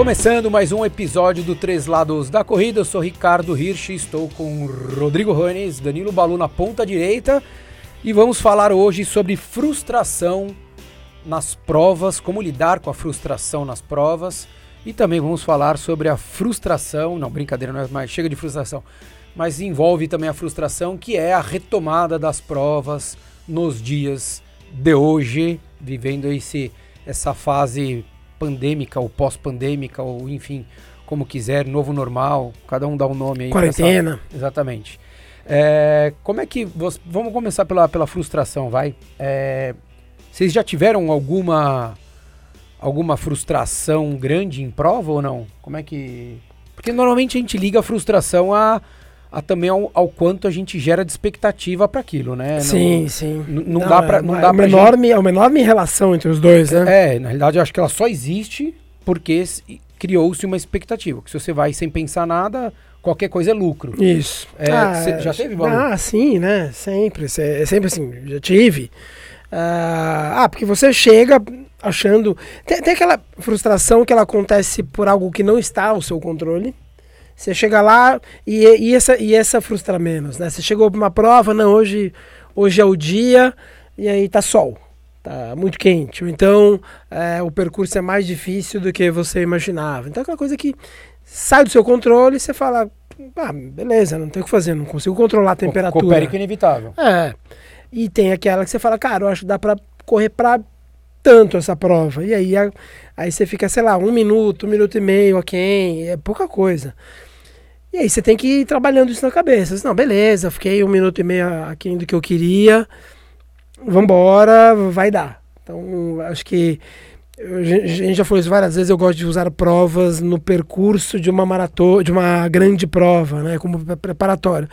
Começando mais um episódio do Três Lados da Corrida, eu sou Ricardo Hirsch, estou com Rodrigo Ranes, Danilo Balu na ponta direita e vamos falar hoje sobre frustração nas provas, como lidar com a frustração nas provas e também vamos falar sobre a frustração, não, brincadeira, não é mais, chega de frustração, mas envolve também a frustração que é a retomada das provas nos dias de hoje, vivendo esse, essa fase pandêmica ou pós-pandêmica, ou enfim, como quiser, novo normal, cada um dá um nome aí. Quarentena. Essa, exatamente. É, como é que. Você, vamos começar pela, pela frustração, vai. É, vocês já tiveram alguma alguma frustração grande em prova ou não? Como é que. Porque normalmente a gente liga a frustração a a também ao, ao, quanto a gente gera de expectativa para aquilo, né? Sim, não, sim. Não, não, dá para não é, dá é uma enorme, gente... é uma enorme relação entre os dois, né? É, na realidade eu acho que ela só existe porque criou-se uma expectativa. Que se você vai sem pensar nada, qualquer coisa é lucro. Isso. É, ah, já teve valor? Ah, sim, né? Sempre. É sempre assim, já tive. Ah, porque você chega achando. Tem, tem aquela frustração que ela acontece por algo que não está ao seu controle. Você chega lá e, e, essa, e essa frustra menos, né? Você chegou para uma prova, não, hoje, hoje é o dia e aí tá sol, tá muito quente. Então é, o percurso é mais difícil do que você imaginava. Então é aquela coisa que sai do seu controle e você fala, ah, beleza, não tem o que fazer, não consigo controlar a temperatura. Com inevitável. É. E tem aquela que você fala, cara, eu acho que dá para correr para tanto essa prova. E aí, aí você fica, sei lá, um minuto, um minuto e meio a quem, é pouca coisa. E aí você tem que ir trabalhando isso na cabeça. Não, beleza, fiquei um minuto e meio aqui do que eu queria. Vambora, vai dar. Então, acho que a gente já falou isso várias vezes, eu gosto de usar provas no percurso de uma maratona, de uma grande prova, né, como preparatório.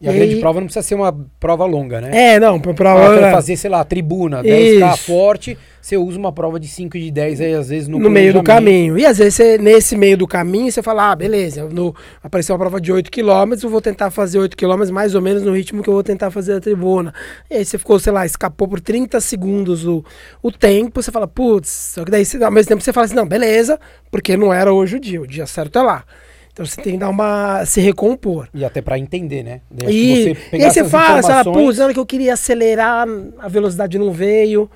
E a grande aí... prova não precisa ser uma prova longa, né? É, não, prova... Fazer, sei lá, tribuna, 10k forte, você usa uma prova de 5 e de 10 aí, às vezes, no, no meio do caminho. E às vezes, você, nesse meio do caminho, você fala, ah, beleza, no, apareceu uma prova de 8 km, eu vou tentar fazer 8 km mais ou menos no ritmo que eu vou tentar fazer a tribuna. E aí você ficou, sei lá, escapou por 30 segundos o, o tempo, você fala, putz, só que daí, ao mesmo tempo, você fala assim, não, beleza, porque não era hoje o dia, o dia certo é lá. Então você tem que dar uma. se recompor. E até para entender, né? E, e aí você fala, informações... pô, na que eu queria acelerar, a velocidade não veio.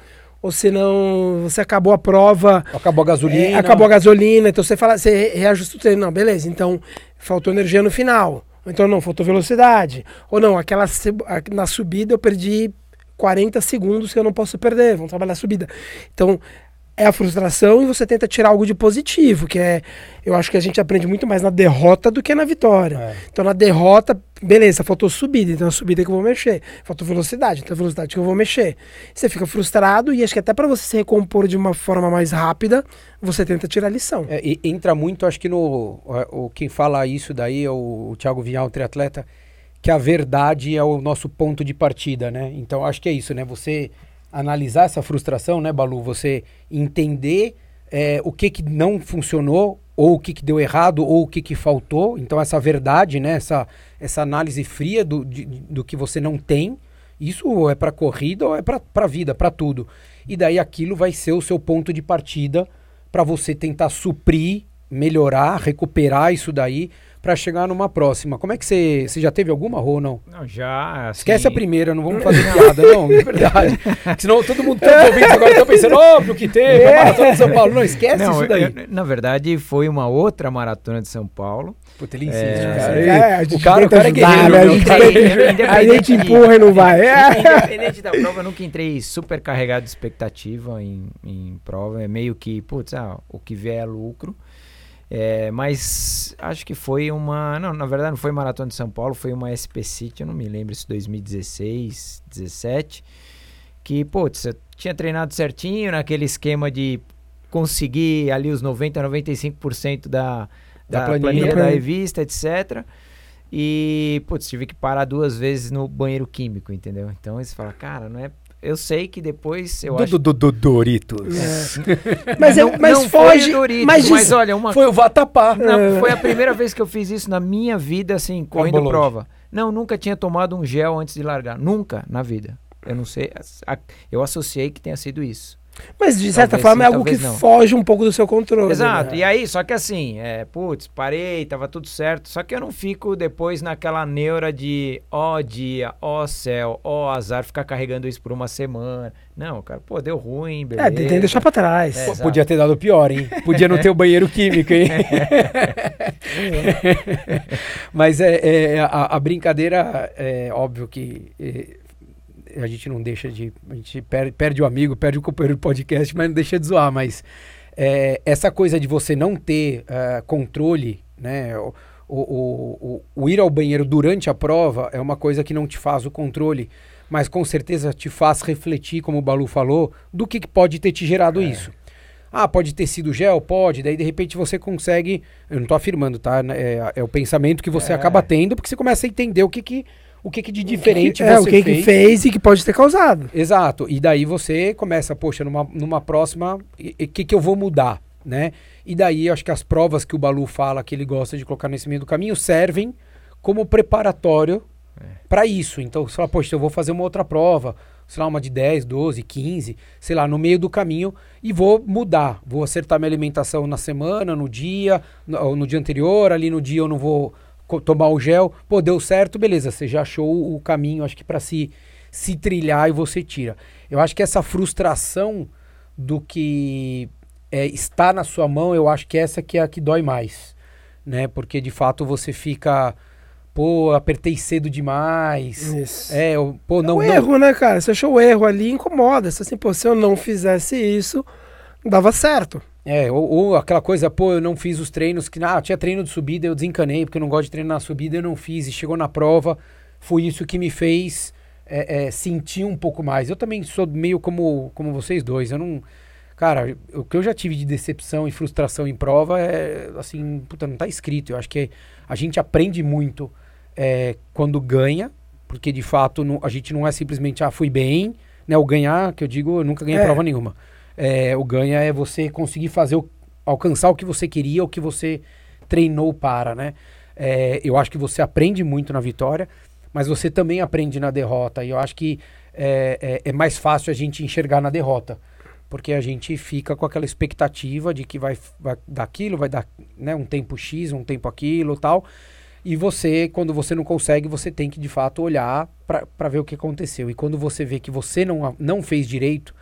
Ou senão você acabou a prova. Acabou a gasolina. É, acabou a gasolina. Então você fala, você reajusta o treino. Não, beleza. Então faltou energia no final. Ou então não, faltou velocidade. Ou não, aquela na subida eu perdi 40 segundos que eu não posso perder. Vamos trabalhar a subida. Então, é a frustração e você tenta tirar algo de positivo, que é, eu acho que a gente aprende muito mais na derrota do que na vitória. É. Então na derrota, beleza, faltou subida, então a subida que eu vou mexer. Faltou velocidade, então a velocidade que eu vou mexer. Você fica frustrado e acho que até para você se recompor de uma forma mais rápida, você tenta tirar a lição. É, e entra muito, acho que no o, quem fala isso daí é o, o Thiago Vinhal, o triatleta, que a verdade é o nosso ponto de partida, né? Então acho que é isso, né? Você analisar essa frustração, né, Balu? Você entender é, o que, que não funcionou, ou o que, que deu errado, ou o que, que faltou. Então, essa verdade, né, essa, essa análise fria do, de, do que você não tem, isso é para corrida ou é para a vida, para tudo. E daí aquilo vai ser o seu ponto de partida para você tentar suprir, melhorar, recuperar isso daí para chegar numa próxima. Como é que você. Você já teve alguma, Rô, ou não? Não, já. Assim... Esquece a primeira, não vamos fazer piada, não, é verdade. Senão todo mundo tá ouvindo agora tá pensando, óbvio que teve, a Maratona de São Paulo. Não, esquece não, isso daí. Eu, na verdade, foi uma outra maratona de São Paulo. Puta, ele insiste, é, cara. É, o cara, o cara é guerreiro. Né? A gente, a gente empurra e não vai. Independente da prova, eu nunca entrei super carregado de expectativa em, em prova. É meio que, putz, ah, o que vier é lucro. É, mas acho que foi uma. Não, na verdade não foi Maratona de São Paulo, foi uma SP City, eu não me lembro se 2016, 17. Que, putz, eu tinha treinado certinho naquele esquema de conseguir ali os 90, 95% da, da, da planilha, planilha da revista, etc. E, putz, tive que parar duas vezes no banheiro químico, entendeu? Então você fala, cara, não é eu sei que depois eu do, acho... do, do, Doritos. É. mas eu, mas não foge, Doritos, mas, mas olha, uma foi o vatapá. Não, é. Foi a primeira vez que eu fiz isso na minha vida assim, correndo prova. Não, nunca tinha tomado um gel antes de largar. Nunca na vida. Eu não sei. Eu associei que tenha sido isso. Mas de certa Talvez forma sim, é algo que não. foge um pouco do seu controle. Exato. né? E aí, só que assim, é, putz, parei, tava tudo certo. Só que eu não fico depois naquela neura de ó dia, ó céu, ó azar, ficar carregando isso por uma semana. Não, cara, pô, deu ruim, beleza. É, tem que deixar pra trás. É, Pô. Podia ter dado pior, hein? Podia não ter o banheiro químico, hein? Mas é, é, a, a brincadeira, é óbvio que é, a gente não deixa de. A gente perde, perde o amigo, perde o companheiro do podcast, mas não deixa de zoar. Mas é, essa coisa de você não ter é, controle, né? O, o, o, o- ir ao banheiro durante a prova é uma coisa que não te faz o controle, mas com certeza te faz refletir, como o Balu falou, do que, que pode ter te gerado isso. Ah, pode ter sido gel? Pode. Daí, de repente, você consegue. Eu não tô afirmando, tá? É, é o pensamento que você É. acaba tendo, porque você começa a entender o que, que, o que, que de diferente é, você o que, fez. que fez e que pode ter causado. Exato. E daí você começa, poxa, numa, numa próxima, o que, que eu vou mudar, né? E daí eu acho que as provas que o Balu fala que ele gosta de colocar nesse meio do caminho servem como preparatório para isso. Então você fala, poxa, eu vou fazer uma outra prova, sei lá, uma de 10, 12, 15, sei lá, no meio do caminho e vou mudar. Vou acertar minha alimentação na semana, no dia, no, ou no dia anterior, ali no dia eu não vou tomar o gel. Pô, deu certo, beleza, você já achou o caminho, acho que para se, se trilhar e você tira. Eu acho que essa frustração do que é, está na sua mão, eu acho que essa que é a que dói mais, né? Porque de fato você fica, pô, apertei cedo demais. Isso. É, eu, pô, não, o não. erro, né, cara? Você achou o erro ali, incomoda. Você assim, pô, se eu não fizesse isso, dava certo. É, ou, ou aquela coisa, pô, eu não fiz os treinos que, ah, tinha treino de subida, eu desencanei, porque eu não gosto de treinar na subida, eu não fiz, e chegou na prova, foi isso que me fez é, é, sentir um pouco mais. Eu também sou meio como, como vocês dois, eu não. Cara, o que eu já tive de decepção e frustração em prova é, assim, puta, não tá escrito. Eu acho que a gente aprende muito é, quando ganha, porque de fato não- a gente não é simplesmente, ah, fui bem, né? O ganhar, que eu digo, eu nunca ganhei É. prova nenhuma. É, o ganha é você conseguir fazer o, alcançar o que você queria, o que você treinou para, né? É, eu acho que você aprende muito na vitória, mas você também aprende na derrota. E eu acho que é, é- é mais fácil a gente enxergar na derrota. Porque a gente fica com aquela expectativa de que vai, vai dar aquilo, vai dar né, um tempo X, um tempo aquilo tal. E você, quando você não consegue, você tem que de fato olhar para ver o que aconteceu. E quando você vê que você não, não fez direito,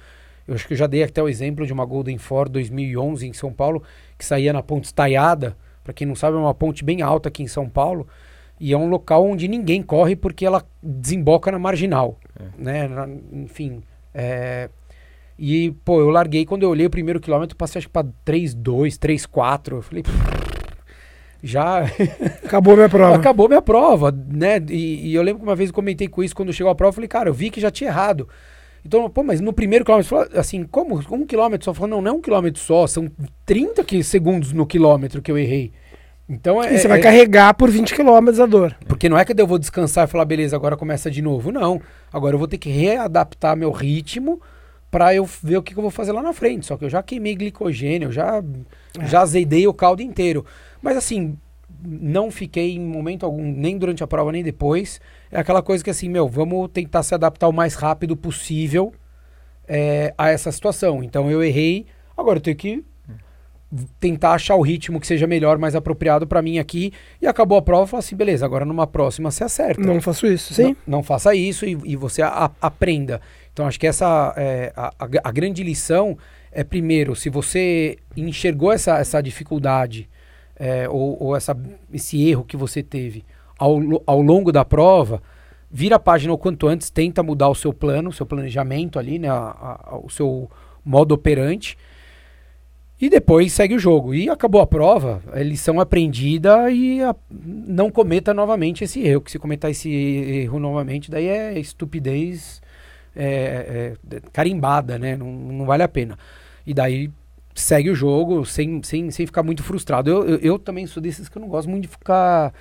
eu acho que eu já dei até o exemplo de uma Golden Ford 2011 em São Paulo, que saía na ponte estaiada. Para quem não sabe, é uma ponte bem alta aqui em São Paulo. E é um local onde ninguém corre porque ela desemboca na marginal. Né? Na- enfim. é, E, pô, eu larguei. Quando eu olhei o primeiro quilômetro, passei acho que pra 3,2, 3,4. Eu falei, já Acabou minha prova. acabou minha prova, né? E, e eu lembro que uma vez eu comentei com isso quando chegou a prova, eu falei, cara, eu vi que já tinha errado. Então, pô, mas no primeiro quilômetro, falou assim, como um quilômetro só? Falou, não, não é um quilômetro só, são 30 que- segundos no quilômetro que eu errei. Então é. E você vai é- carregar por 20 km a dor. Porque não é que eu vou descansar e falar, beleza, agora começa de novo. Não. Agora eu vou ter que readaptar meu ritmo para eu ver o que, que eu vou fazer lá na frente. Só que eu já queimei glicogênio, eu já, já azedei o caldo inteiro. Mas assim, não fiquei em momento algum, nem durante a prova, nem depois. É aquela coisa que assim, meu, vamos tentar se adaptar o mais rápido possível é, a essa situação. Então eu errei, agora eu tenho que tentar achar o ritmo que seja melhor, mais apropriado para mim aqui. E acabou a prova, eu falei assim, beleza, agora numa próxima você acerta. Não faço isso, sim? Não, não faça isso e, e você a- aprenda. Então acho que essa é, a, a- a grande lição é primeiro, se você enxergou essa, essa dificuldade é, ou, ou essa, esse erro que você teve ao, ao longo da prova, vira a página o quanto antes, tenta mudar o seu plano, o seu planejamento ali, né, a- a- a- o seu modo operante. E depois segue o jogo. E acabou a prova, é lição aprendida e a- não cometa novamente esse erro. Que se cometer esse erro novamente, daí é estupidez é, é, carimbada, né? Não, não vale a pena. E daí segue o jogo sem, sem, sem ficar muito frustrado. Eu, eu, eu também sou desses que eu não gosto muito de ficar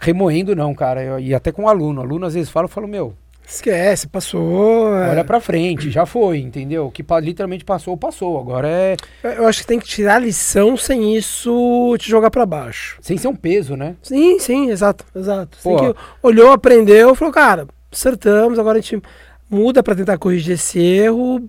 remoendo, não, cara. Eu- e até com aluno. Aluno às vezes fala, eu falo, meu, Esquece, passou. é. Olha pra frente, já foi, entendeu? O que literalmente passou, passou. Agora é Eu acho que tem que tirar a lição sem isso te jogar pra baixo. sem ser um peso, né? Sim, sim, exato, exato. Pô. que- olhou, aprendeu, falou, cara, acertamos, agora a gente muda pra tentar corrigir esse erro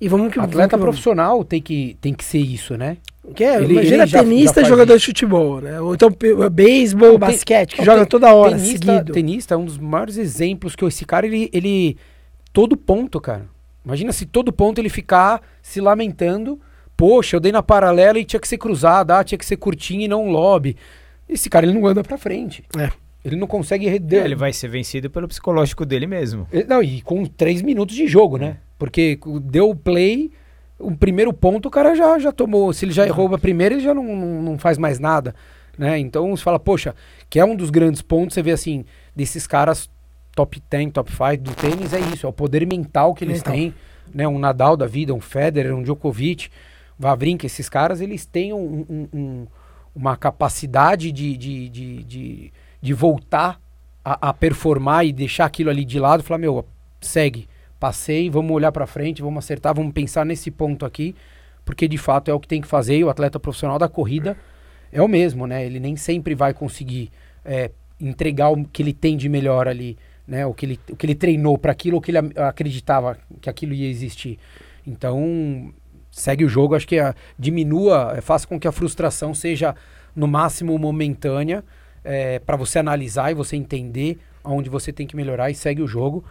e vamos que Atleta vamos profissional tem que, tem que ser isso, né? Que é, Ele- imagina ele já- tenista já e jogador isso. de futebol, né? Ou então beisebol, Não, basquete, que não, joga tem- toda hora, tenista, seguido. tenista é um dos maiores exemplos que esse cara, ele, ele. Todo ponto, cara. Imagina se todo ponto ele ficar se lamentando. Poxa, eu dei na paralela e tinha que ser cruzada, ah, tinha que ser curtinho e não um lobby. Esse cara, ele não anda pra frente. É. Ele não consegue. rede- Ele vai ser vencido pelo psicológico dele mesmo. Ele- Não, e com três minutos de jogo, né? Porque deu o play, o primeiro ponto o cara já, já tomou. Se ele já errou a primeira, ele já não, não, não faz mais nada. Né? Então você fala, poxa, que é um dos grandes pontos, você vê assim, desses caras top 10, top 5 do tênis, é isso, é o poder mental que eles Mental. têm. Né? Um Nadal da vida, um Federer, um Djokovic, Vavrinka, esses caras, eles têm um- um- um- uma capacidade de, de, de, de, de voltar a, a performar e deixar aquilo ali de lado e falar, meu, segue, passei, vamos olhar pra frente, vamos acertar, vamos pensar nesse ponto aqui, porque de fato é o que tem que fazer e o atleta profissional da corrida é o mesmo, né? Ele nem sempre vai conseguir é, entregar o que ele tem de melhor ali, né? O que ele, o que ele treinou para aquilo, o que ele acreditava que aquilo ia existir. Então, segue o jogo, acho que a, diminua, é, faça com que a frustração seja no máximo momentânea, para você analisar e você entender onde você tem que melhorar e segue o jogo.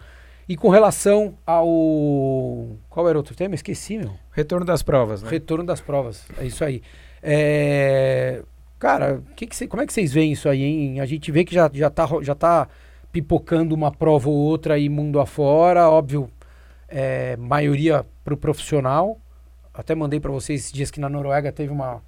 E com relação ao. Qual era o outro tema? Esqueci, meu. Retorno das provas, né? Retorno das provas. É isso aí. É, Cara, que que cê- como é que vocês veem isso aí, hein? A gente vê que já, já, tá, já tá pipocando uma prova ou outra aí mundo afora, óbvio, é, maioria pro profissional. Até mandei para vocês esses dias que na Noruega teve uma,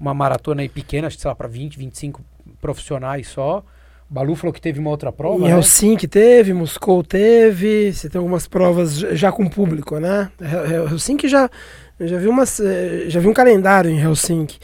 uma maratona aí pequena, acho que sei lá, para 20, 25 profissionais só. Balu falou que teve uma outra prova, Em né? Helsinki teve, Moscou teve, você tem algumas provas já com público, né? Hel- Hel- Helsinki já, eu já vi umas, já vi um calendário em Helsinki.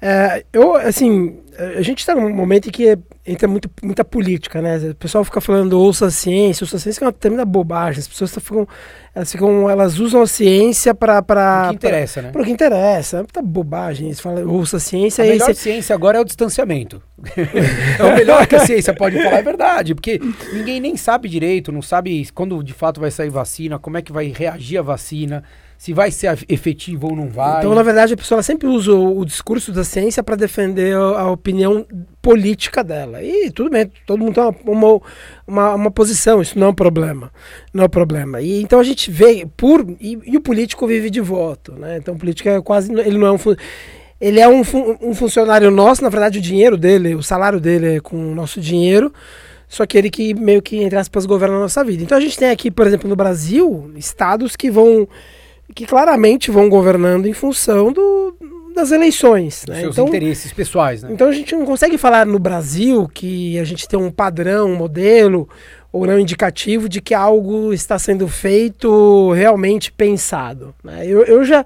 É, eu, assim, a gente está num momento em que entra muito, muita política, né? O pessoal fica falando ouça a ciência, ouça a ciência que é uma tremenda bobagem. As pessoas ficam, elas ficam, elas usam a ciência para O para que interessa, né? para o que interessa. É muita bobagem. Eles falam ouça a ciência A e melhor você- ciência agora é o distanciamento. é o melhor que a ciência pode falar, é verdade. Porque ninguém nem sabe direito, não sabe quando de fato vai sair vacina, como é que vai reagir a vacina, se vai ser efetivo ou não vai. Então, na verdade, a pessoa sempre usa o, discurso da ciência para defender a, opinião política dela. E tudo bem, todo mundo tem uma, uma, uma, posição, isso não é um problema. Não é um problema. E então a gente vê por. E, e o político vive de voto, né? Então o político é quase. Ele não é um. Ele é um, um funcionário nosso, na verdade, o dinheiro dele, o salário dele é com o nosso dinheiro. Só que ele que meio que, entre aspas, governa a nossa vida. Então a gente tem aqui, por exemplo, no Brasil, estados que vão que claramente vão governando em função do, das eleições. Né? seus Então, interesses pessoais, né? então a gente não consegue falar no Brasil que a gente tem um padrão, um modelo ou não indicativo de que algo está sendo feito realmente pensado. né? Eu, eu já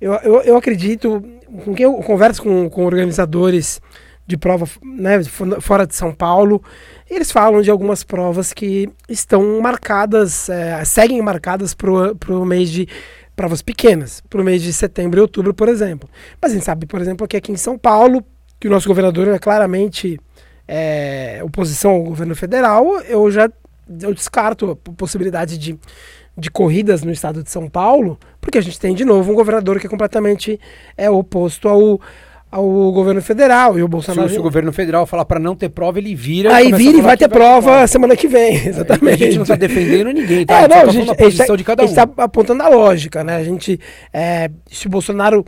eu, eu, eu acredito, com quem eu converso com, com organizadores de prova né, fo- fora de São Paulo, eles falam de algumas provas que estão marcadas, eh, seguem marcadas para o mês de provas pequenas, para o mês de setembro e outubro, por exemplo. Mas a gente sabe, por exemplo, que aqui em São Paulo, que o nosso governador é claramente é, oposição ao governo federal, eu já eu descarto a possibilidade de, de corridas no estado de São Paulo, porque a gente tem de novo um governador que é completamente é, oposto ao, ao governo federal e o Bolsonaro. o- se o governo federal falar para não ter prova, ele vira. Aí vira e vai ter prova semana que vem, exatamente. A gente não está defendendo ninguém, tá? É, A gente não, a tá gente, posição tá- de cada a um. tá apontando a lógica, né? A gente, é, se o Bolsonaro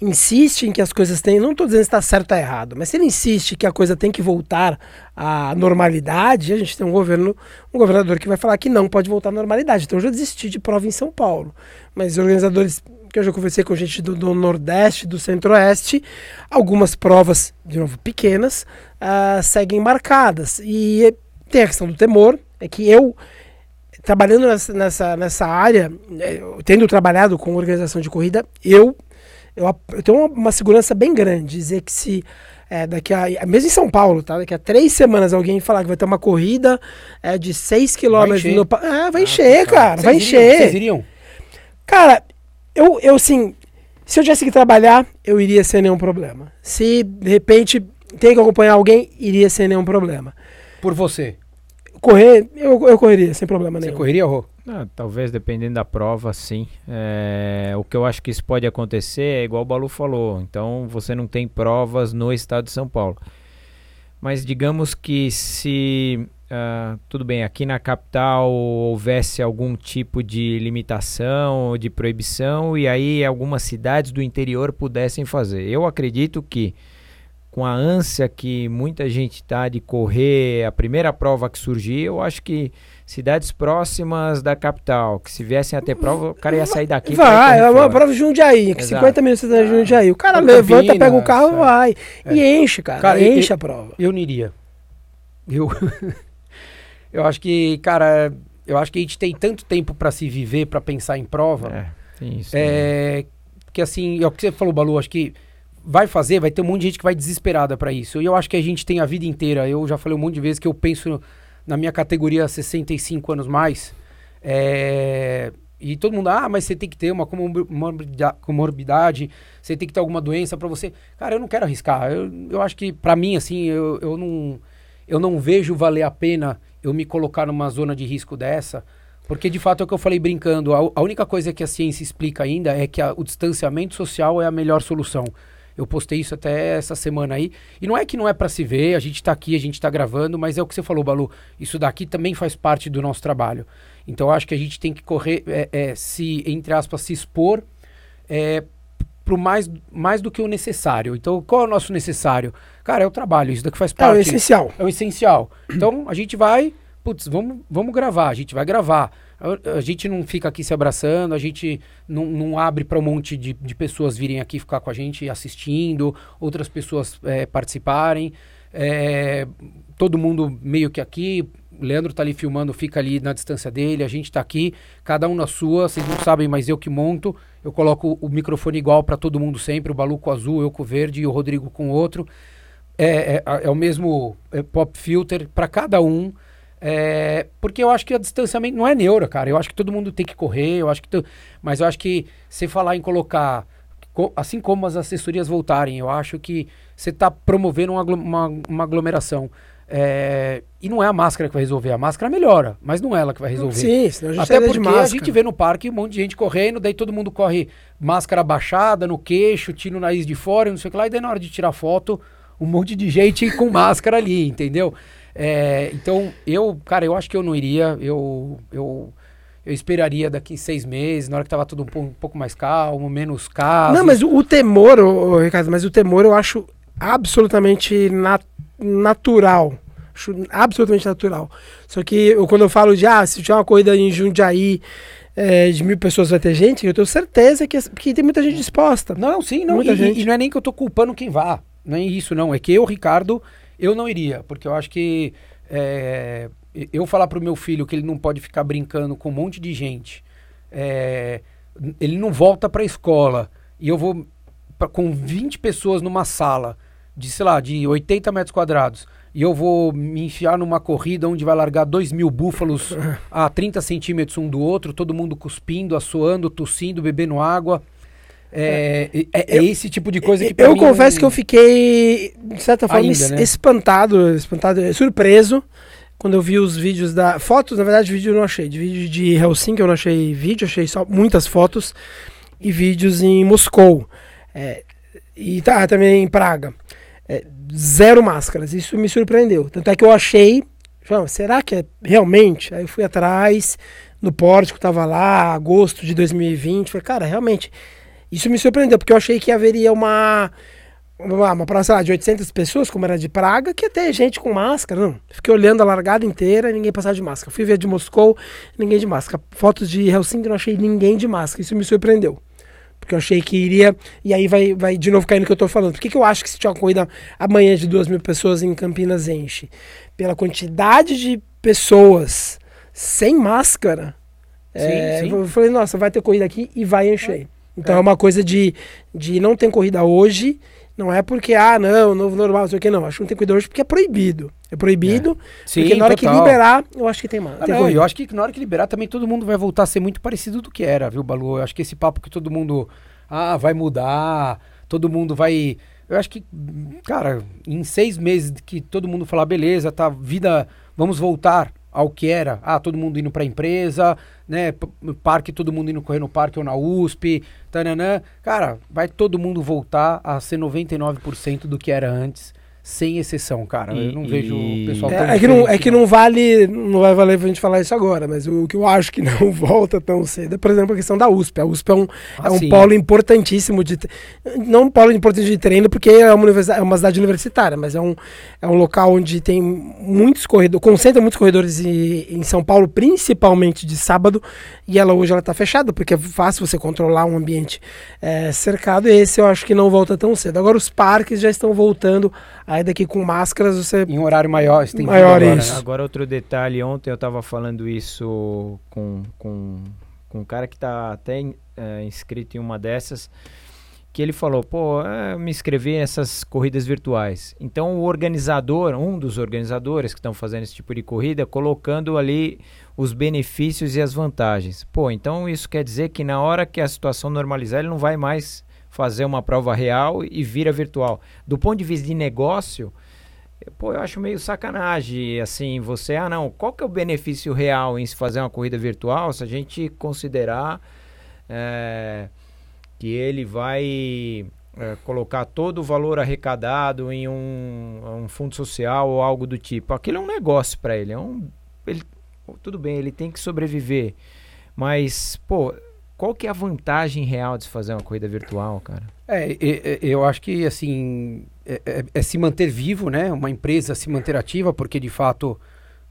insiste em que as coisas têm, não estou dizendo se está certo ou tá errado, mas se ele insiste que a coisa tem que voltar à normalidade, a gente tem um governo, um governador que vai falar que não pode voltar à normalidade. Então eu já desisti de prova em São Paulo, mas os organizadores que eu já conversei com gente do, do Nordeste, do Centro-Oeste, algumas provas, de novo, pequenas, ah, seguem marcadas. E tem a questão do temor, é que eu trabalhando nessa, nessa, nessa área, eu tendo trabalhado com organização de corrida, eu, eu, eu tenho uma, uma segurança bem grande. Dizer que se É, daqui a. Mesmo em São Paulo, tá? Daqui a três semanas alguém falar que vai ter uma corrida é, de 6 km encher. no. É, vai Ah, encher, tá. cara. vai encher. Vocês iriam? Cara, eu, eu assim, se eu tivesse que trabalhar, eu iria sem nenhum problema. Se de repente tem que acompanhar alguém, iria sem nenhum problema. Por você. Correr, eu, eu correria sem problema Você nenhum. correria, Rô? Ah, talvez dependendo da prova, sim. É, o que eu acho que isso pode acontecer é igual o Balu falou. Então você não tem provas no estado de São Paulo. Mas digamos que se ah, tudo bem, aqui na capital houvesse algum tipo de limitação ou de proibição e aí algumas cidades do interior pudessem fazer. Eu acredito que com a ânsia que muita gente está de correr a primeira prova que surgir, eu acho que cidades próximas da capital, que se viessem a ter prova, o cara ia sair daqui. Vai, é uma prova de Jundiaí, que Exato. 50 minutos de Jundiaí. O cara levanta, pega o carro e é. vai. E enche, cara. Cara, enche e- a prova. Eu não iria. Eu, eu acho que, cara, eu acho que a gente tem tanto tempo pra se viver, pra pensar em prova. É, tem isso. É, que assim, é o que você falou, Balu, acho que vai fazer, vai ter um monte de gente que vai desesperada pra isso. E eu acho que a gente tem a vida inteira. Eu já falei um monte de vezes que eu penso na minha categoria 65 anos mais. é, e todo mundo, ah, mas você tem que ter uma comorbi- morbida- comorbidade, você tem que ter alguma doença pra você. Cara, eu não quero arriscar. Eu, eu acho que pra mim, assim, eu, eu não eu não vejo valer a pena eu me colocar numa zona de risco dessa, porque de fato é o que eu falei brincando, a, a única coisa que a ciência explica ainda é que a- o distanciamento social é a melhor solução. Eu postei isso até essa semana aí. E não é que não é para se ver, a gente tá aqui, a gente tá gravando, mas é o que você falou, Balu. Isso daqui também faz parte do nosso trabalho. Então acho que a gente tem que correr, é, é, se, entre aspas, se expor é, pro mais, mais do que o necessário. Então, qual é o nosso necessário? Cara, é o trabalho, isso daqui faz É o parte essencial. é o essencial. Então a gente vai, putz, vamos, vamos gravar, a gente vai gravar. A, a gente não fica aqui se abraçando, a gente não, não abre para um monte de, de pessoas virem aqui ficar com a gente assistindo, outras pessoas é, participarem. É, todo mundo meio que aqui. Leandro tá ali filmando, fica ali na distância dele, a gente tá aqui, cada um na sua, vocês não sabem, mas eu que monto. Eu coloco o microfone igual para todo mundo sempre, o Balu com azul, eu com o verde e o Rodrigo com outro é, é, é o mesmo é, pop filter para cada um. é, porque eu acho que o distanciamento não é neura, cara. Eu acho que todo mundo tem que correr, eu acho que tu- mas eu acho que você falar em colocar co- assim como as assessorias voltarem, eu acho que você está promovendo uma, uma, uma aglomeração. É, e não é a máscara que vai resolver, a máscara melhora, mas não é ela que vai resolver. Sim, senão a gente Até porque de a máscara. gente vê no parque um monte de gente correndo, daí todo mundo corre máscara baixada no queixo, tira o nariz de fora, não sei o que lá, e daí na hora de tirar foto, um monte de gente com máscara ali, entendeu? É, então, eu, cara, eu acho que eu não iria, eu, eu, eu esperaria daqui seis meses, na hora que tava tudo um, um pouco mais calmo, menos casos. Não, mas o, o temor, ô, ô, Ricardo, mas o temor eu acho absolutamente na- natural. Acho absolutamente natural. Só que eu, quando eu falo de, ah, se tiver uma corrida em Jundiaí é, de mil pessoas vai ter gente, eu tenho certeza que, que tem muita gente disposta. Não, sim, não. Muita E, gente. e não é nem que eu tô culpando quem vá. Não é isso, não. É que eu, Ricardo, eu não iria. Porque eu acho que é, eu falar pro meu filho que ele não pode ficar brincando com um monte de gente. é, ele não volta pra escola. E eu vou pra- com 20 pessoas numa sala de, sei lá, de 80 metros quadrados. E eu vou me enfiar numa corrida onde vai largar 2 mil búfalos a 30 centímetros um do outro, todo mundo cuspindo, assoando, tossindo, bebendo água. É, é, é esse tipo de coisa que eu mim confesso não- que eu fiquei, de certa forma, Ainda, es- né? espantado, espantado, surpreso, quando eu vi os vídeos da. Fotos, na verdade, vídeo eu não achei. De vídeo de Helsinki eu não achei vídeo, achei só muitas fotos e vídeos em Moscou. É, e tá, também em Praga. É, zero máscaras. Isso me surpreendeu. Tanto é que eu achei. "João, será que é realmente? Aí eu fui atrás, no pórtico, tava lá, agosto de 2020. Falei, cara, realmente. Isso me surpreendeu, porque eu achei que haveria uma. Uma, uma sei lá, de 800 pessoas, como era de Praga, que ter gente com máscara. Não. Fiquei olhando a largada inteira ninguém passava de máscara. Fui ver de Moscou, ninguém de máscara. Fotos de Helsinki, não achei ninguém de máscara. Isso me surpreendeu. Porque eu achei que iria. E aí vai, vai de novo cair no que eu tô falando. Por que, que eu acho que se tiver uma corrida amanhã de duas mil pessoas em Campinas enche? Pela quantidade de pessoas sem máscara. Sim, é, sim. Eu falei, nossa, vai ter corrida aqui e vai encher. Então É. é, uma coisa de, de não ter corrida hoje Não é porque, ah, não, novo normal, não sei o que, não. Acho que não tem que cuidar hoje porque é proibido. É proibido, Sim, porque na hora que total. liberar, eu acho que tem mais. Ah, não, eu acho que na hora que liberar também todo mundo vai voltar a ser muito parecido do que era, viu, Balu? Eu acho que esse papo que todo mundo. Ah, vai mudar, todo mundo vai. Eu acho que, cara, em seis meses que todo mundo falar, beleza, tá, vida, vamos voltar ao que era. Ah, todo mundo indo pra empresa, né? parque, todo mundo indo correr no parque ou na USP, tananã. Cara, vai todo mundo voltar a ser 99% do que era antes, sem exceção, cara. eu E- não vejo o pessoal tão É, é que não, é que não vale, não vai valer pra gente falar isso agora, mas o que eu acho que não volta tão cedo é, por exemplo, a questão da USP. A USP é um, Ah, é um sim. polo importantíssimo de. Não um polo importante de treino, porque é uma, universidade, é uma cidade universitária, mas é um, é um local onde tem muitos corredores, concentra muitos corredores em, em São Paulo, principalmente de sábado, e ela hoje ela tá fechada, porque é fácil você controlar um ambiente é, cercado, e esse eu acho que não volta tão cedo. Agora os parques já estão voltando, aí daqui com máscaras você. Em horário maior, estendido Maior, agora, isso. Agora, outro detalhe, ontem eu estava falando isso com, com, com um cara que está até eh, inscrito em uma dessas, que ele falou, pô, eh, eu me inscrevi nessas corridas virtuais. Então o organizador, um dos organizadores que estão fazendo esse tipo de corrida, colocando ali os benefícios e as vantagens. Pô, então isso quer dizer que na hora que a situação normalizar, ele não vai mais fazer uma prova real e vira virtual. Do ponto de vista de negócio, Pô, eu acho meio sacanagem, assim, você, ah não, qual que é o benefício real em se fazer uma corrida virtual se a gente considerar eh, que ele vai eh, colocar todo o valor arrecadado em um, um fundo social ou algo do tipo. Aquilo é um negócio para ele, é um, ele, tudo bem, ele tem que sobreviver, mas, pô, qual que é a vantagem real de se fazer uma corrida virtual, cara? É, eu acho que assim é, é- é se manter vivo, né? Uma empresa se manter ativa, porque de fato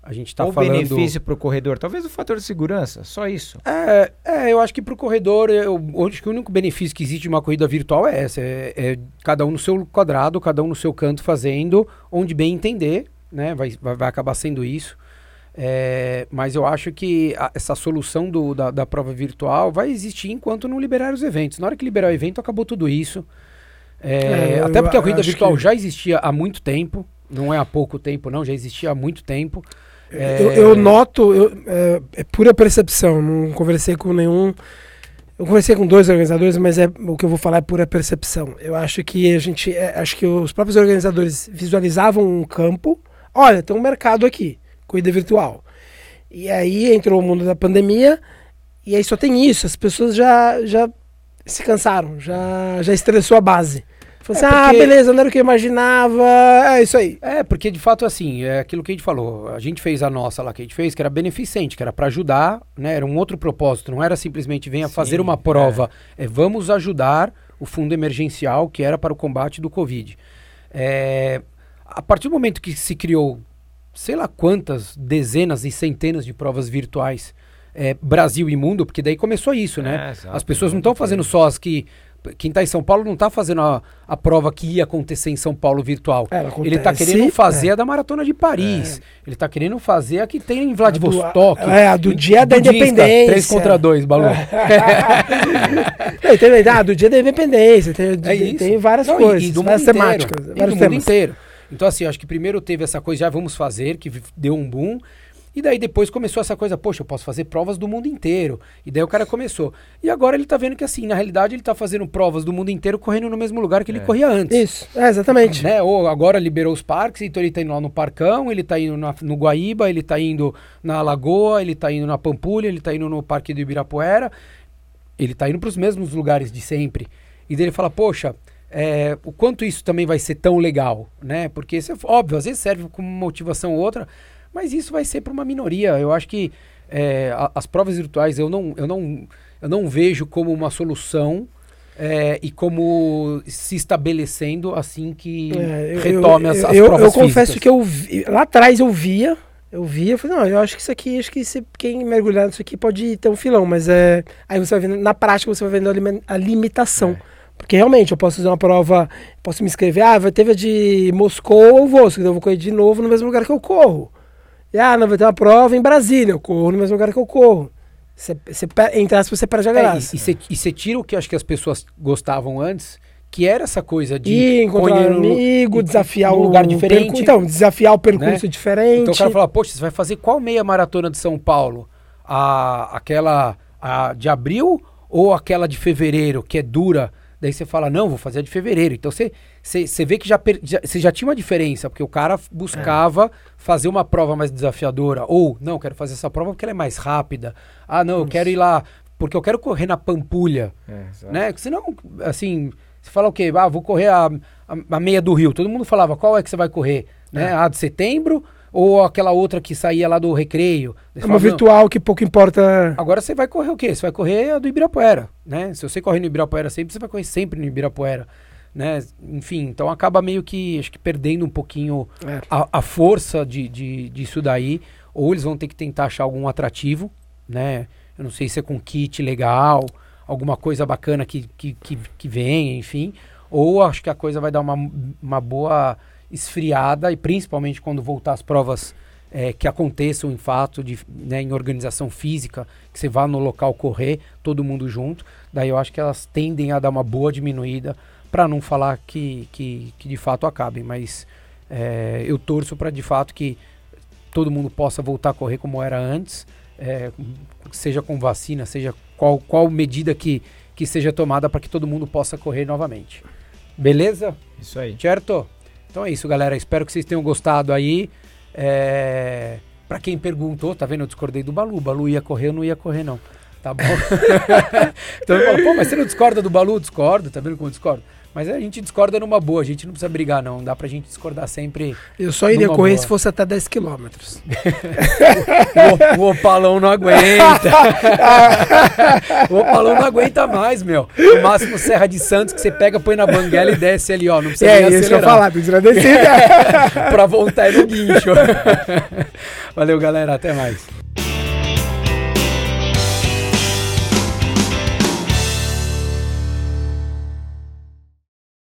a gente está Qual o falando. benefício para o corredor? Talvez o fator de segurança, só isso. É, é, eu acho que para o corredor, eu, eu acho que o único benefício que existe de uma corrida virtual é essa: é, é cada um no seu quadrado, cada um no seu canto fazendo, onde bem entender, né? Vai, vai, vai acabar sendo isso. É, mas eu acho que a- essa solução do- da, da prova virtual vai existir enquanto não liberar os eventos. Na hora que liberar o evento, acabou tudo isso. É, É, até porque a corrida virtual que- já existia há muito tempo. Não é há pouco tempo, não, já existia há muito tempo. É, Eu, eu noto, eu- é, é pura percepção, não conversei com nenhum. Eu conversei com dois organizadores, mas é, o que eu vou falar é pura percepção. Eu acho que a gente. é, acho que os próprios organizadores visualizavam um campo. Olha, tem um mercado aqui, corrida virtual. E aí entrou o mundo da pandemia, e aí só tem isso. As pessoas já, já se cansaram, já, já estressou a base. Falou É, assim, ah, porque- beleza, não era o que eu imaginava. É isso aí. É, porque de fato, assim, é aquilo que a gente falou. A gente fez a nossa lá que a gente fez, que era beneficente, que era para ajudar, né? Era um outro propósito, não era simplesmente venha Sim, fazer uma prova. É. vamos ajudar o fundo emergencial que era para o combate do Covid. É, a partir do momento que se criou, sei lá quantas dezenas e centenas de provas virtuais, é, Brasil e mundo, porque daí começou isso, né? É, exato, As pessoas não estão fazendo só as que. Quem está em São Paulo não está fazendo a, a prova que ia acontecer em São Paulo virtual. Ela Ele tá acontece, querendo fazer é. a da Maratona de Paris. Ele tá querendo fazer a que tem em Vladivostok. A do- é, a do dia da independência. 3 contra 2, Balu. Não, tem, ah, do dia da independência, tem, É tem- várias Não, e- coisas, e do várias mundo inteiro. temáticas, E vários do mundo temas. inteiro. Então, assim, acho que primeiro teve essa coisa, já vamos fazer, que deu um boom. E daí depois começou essa coisa, poxa, eu posso fazer provas do mundo inteiro. E daí o cara começou. E agora ele tá vendo que, assim, na realidade ele tá fazendo provas do mundo inteiro correndo no mesmo lugar que ele É. corria antes. Isso, é, exatamente. Né? Ou agora liberou os parques, então ele tá indo lá no Parcão, ele tá indo na- no Guaíba, ele tá indo na Lagoa, ele tá indo na Pampulha, ele tá indo no Parque do Ibirapuera. Ele tá indo para os mesmos lugares de sempre. E daí ele fala, poxa, é, o quanto isso também vai ser tão legal, né? Porque isso é óbvio, às vezes serve como motivação ou outra, mas isso vai ser para uma minoria. Eu acho que é, a- as provas virtuais eu não, eu não, eu não vejo como uma solução é, e como se estabelecendo assim que É, eu- retome eu, as, as eu, provas eu confesso físicas. que eu vi, lá atrás eu via, eu via, eu falei, não, eu acho que isso aqui, acho que se, quem mergulhar nisso aqui pode ter um filão, mas é, aí você vai vendo, na prática você vai vendo a, limi- a limitação. É. Porque realmente eu posso fazer uma prova, posso me inscrever, ah, vai ter a de Moscou ou vou, eu vou correr de novo no mesmo lugar que eu corro. E, ah, não, vai ter uma prova em Brasília, eu corro no mesmo lugar que eu corro. Você, você, per- entre aspas, você perde a É, graça. e- e você tira o que acho que as pessoas gostavam antes, que era essa coisa de Ir, encontrar no- amigo, e- desafiar num o lugar diferente. Então, desafiar o percurso Né? diferente. Então o cara fala, poxa, você vai fazer qual meia maratona de São Paulo? A, aquela a de abril ou aquela de fevereiro, que é dura? Daí você fala, não, vou fazer a de fevereiro. Então você, você, você vê que já, per- já- você já tinha uma diferença, porque o cara buscava fazer uma prova mais desafiadora. Ou, não, quero fazer essa prova porque ela é mais rápida. Ah, não, eu quero ir lá, porque eu quero correr na Pampulha É, né? Senão, assim, você fala o quê? Ah, vou correr a, a, a meia do Rio. Todo mundo falava, qual é que você vai correr? Né? A de setembro ou aquela outra que saía lá do recreio? É uma fala, "Não, virtual que pouco importa. Agora você vai correr o quê? Você vai correr a do Ibirapuera, né? Se você correr no Ibirapuera sempre, você vai correr sempre no Ibirapuera, né? Enfim, então acaba meio que, acho que perdendo um pouquinho É. a, a força de, de, disso daí, ou eles vão ter que tentar achar algum atrativo, né? Eu não sei se é com kit legal, alguma coisa bacana que, que, que, que venha, enfim. Ou acho que a coisa vai dar uma, uma boa esfriada, e principalmente quando voltar as provas é, que aconteçam em fato, de, né, em organização física, que você vá no local correr, todo mundo junto. Daí eu acho que elas tendem a dar uma boa diminuída, para não falar que, que, que de fato acabem. Mas é, eu torço para de fato que todo mundo possa voltar a correr como era antes, é, seja com vacina, seja qual, qual medida que, que seja tomada para que todo mundo possa correr novamente. Beleza? Isso aí. Certo? Então é isso, galera. Espero que vocês tenham gostado aí. É... Para quem perguntou, tá vendo? Eu discordei do Balu. Balu ia correr, eu não ia correr, não. Tá bom? então eu falo, pô, mas você não discorda do Balu? Discordo, tá vendo como eu discordo? Mas a gente discorda numa boa, a gente não precisa brigar, não. Dá pra gente discordar sempre. Eu só iria correr boa. se fosse até 10 quilômetros. O, o opalão não aguenta. o opalão não aguenta mais, meu. No máximo Serra de Santos, que você pega, põe na banguela e desce ali, ó. Não precisa É, nem isso que eu falar, uma descida. pra voltar é no guincho. Valeu, galera. Até mais.